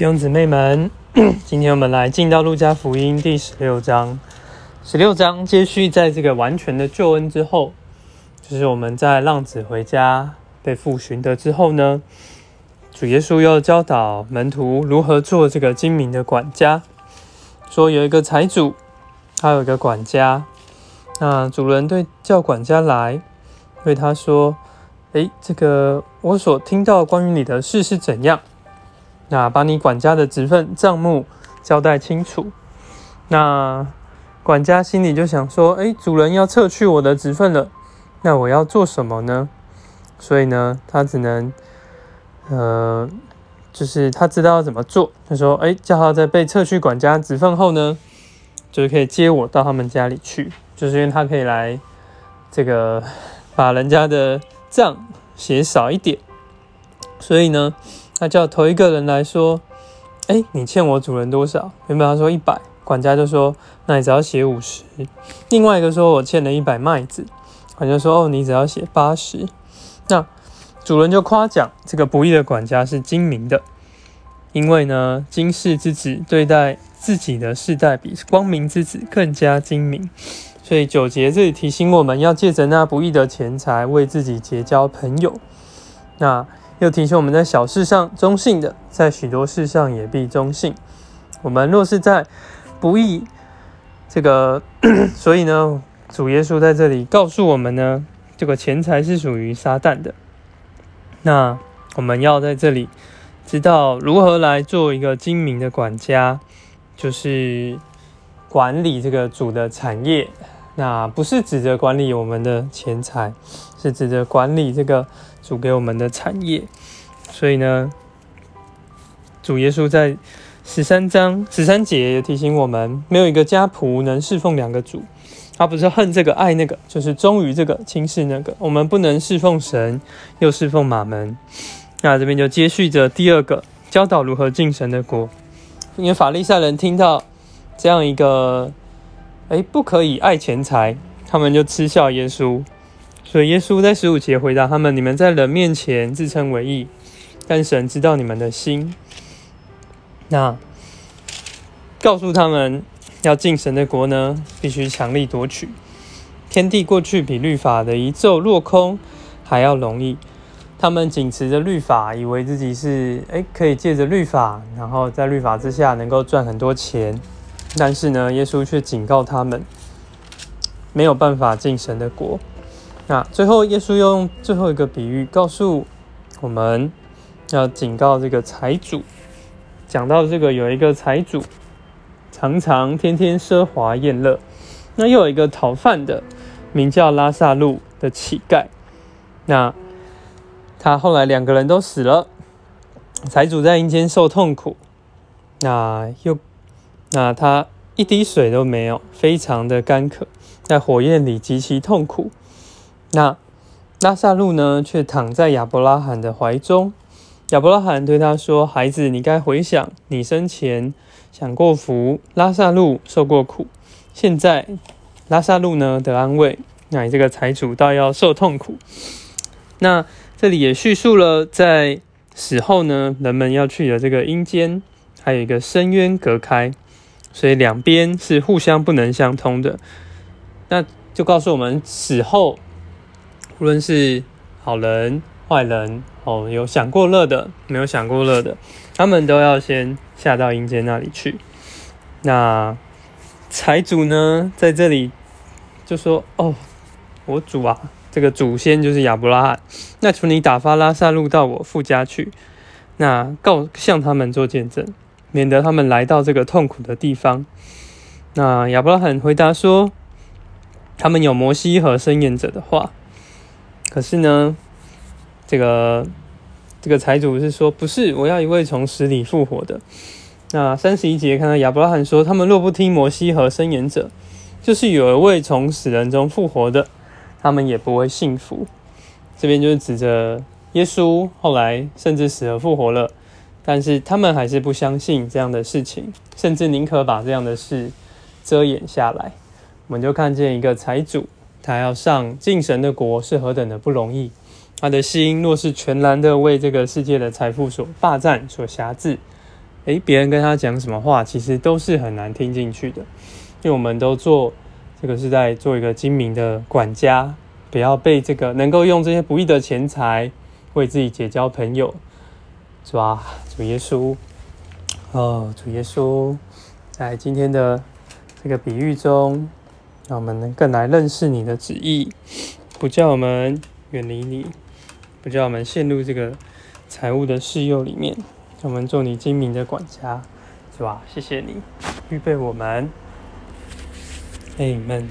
弟兄姊妹们，今天我们来进到路加福音第十六章。十六章接续在这个完全的救恩之后，就是我们在浪子回家被父寻得之后呢，主耶稣又教导门徒如何做这个精明的管家。说有一个财主，他有一个管家，那主人对叫管家来，对他说：“诶，这个我所听到关于你的事是怎样？”那把你管家的职分账目交代清楚。那管家心里就想说：“哎，主人要撤去我的职分了，那我要做什么呢？”所以呢，他只能，呃，就是他知道要怎么做。他说：“哎，叫他在被撤去管家职分后呢，就是可以接我到他们家里去，就是因为他可以来这个把人家的账写少一点。所以呢。”那叫头一个人来说，哎，你欠我主人多少？原本他说一百，管家就说，那你只要写五十。另外一个说我欠了一百麦子，管家说，哦，你只要写八十。那主人就夸奖这个不义的管家是精明的，因为呢，今世之子对待自己的世代比光明之子更加精明。所以九节这里提醒我们要借着那不义的钱财为自己结交朋友。那。又提醒我们在小事上中性的，在许多事上也必中性。我们若是在不义这个，所以呢，主耶稣在这里告诉我们呢，这个钱财是属于撒旦的。那我们要在这里知道如何来做一个精明的管家，就是管理这个主的产业。那不是指着管理我们的钱财，是指着管理这个。主给我们的产业，所以呢，主耶稣在十三章十三节也提醒我们，没有一个家仆能侍奉两个主，他不是恨这个爱那个，就是忠于这个轻视那个。我们不能侍奉神又侍奉马门。那这边就接续着第二个教导如何进神的国，因为法利赛人听到这样一个，哎，不可以爱钱财，他们就嗤笑耶稣。所以耶稣在十五节回答他们：“你们在人面前自称为义，但神知道你们的心。那告诉他们要进神的国呢，必须强力夺取。天地过去比律法的一咒落空还要容易。他们仅持着律法，以为自己是诶可以借着律法，然后在律法之下能够赚很多钱。但是呢，耶稣却警告他们，没有办法进神的国。”那最后，耶稣用最后一个比喻告诉我们要警告这个财主。讲到这个，有一个财主常常天天奢华宴乐，那又有一个讨饭的，名叫拉萨路的乞丐。那他后来两个人都死了，财主在阴间受痛苦。那又那他一滴水都没有，非常的干渴，在火焰里极其痛苦。那拉萨路呢，却躺在亚伯拉罕的怀中。亚伯拉罕对他说：“孩子，你该回想你生前享过福，拉萨路受过苦。现在拉萨路呢得安慰，那你这个财主倒要受痛苦。”那这里也叙述了在死后呢，人们要去的这个阴间，还有一个深渊隔开，所以两边是互相不能相通的。那就告诉我们死后。无论是好人坏人哦，有享过乐的，没有享过乐的，他们都要先下到阴间那里去。那财主呢，在这里就说：“哦，我主啊，这个祖先就是亚伯拉罕。那求你打发拉萨路到我父家去，那告向他们做见证，免得他们来到这个痛苦的地方。”那亚伯拉罕回答说：“他们有摩西和申言者的话。”可是呢，这个这个财主是说，不是，我要一位从死里复活的。那三十一节看到亚伯拉罕说，他们若不听摩西和申言者，就是有一位从死人中复活的，他们也不会幸福。这边就是指着耶稣后来甚至死而复活了，但是他们还是不相信这样的事情，甚至宁可把这样的事遮掩下来。我们就看见一个财主。他要上敬神的国是何等的不容易，他的心若是全然的为这个世界的财富所霸占、所辖制，诶，别人跟他讲什么话，其实都是很难听进去的，因为我们都做这个是在做一个精明的管家，不要被这个能够用这些不义的钱财为自己结交朋友，是吧？主耶稣，哦，主耶稣，在今天的这个比喻中，让我们能更来认识你的旨意，不叫我们远离你，不叫我们陷入这个财务的试诱里面。让我们做你精明的管家，是吧？谢谢你预备我们，Amen。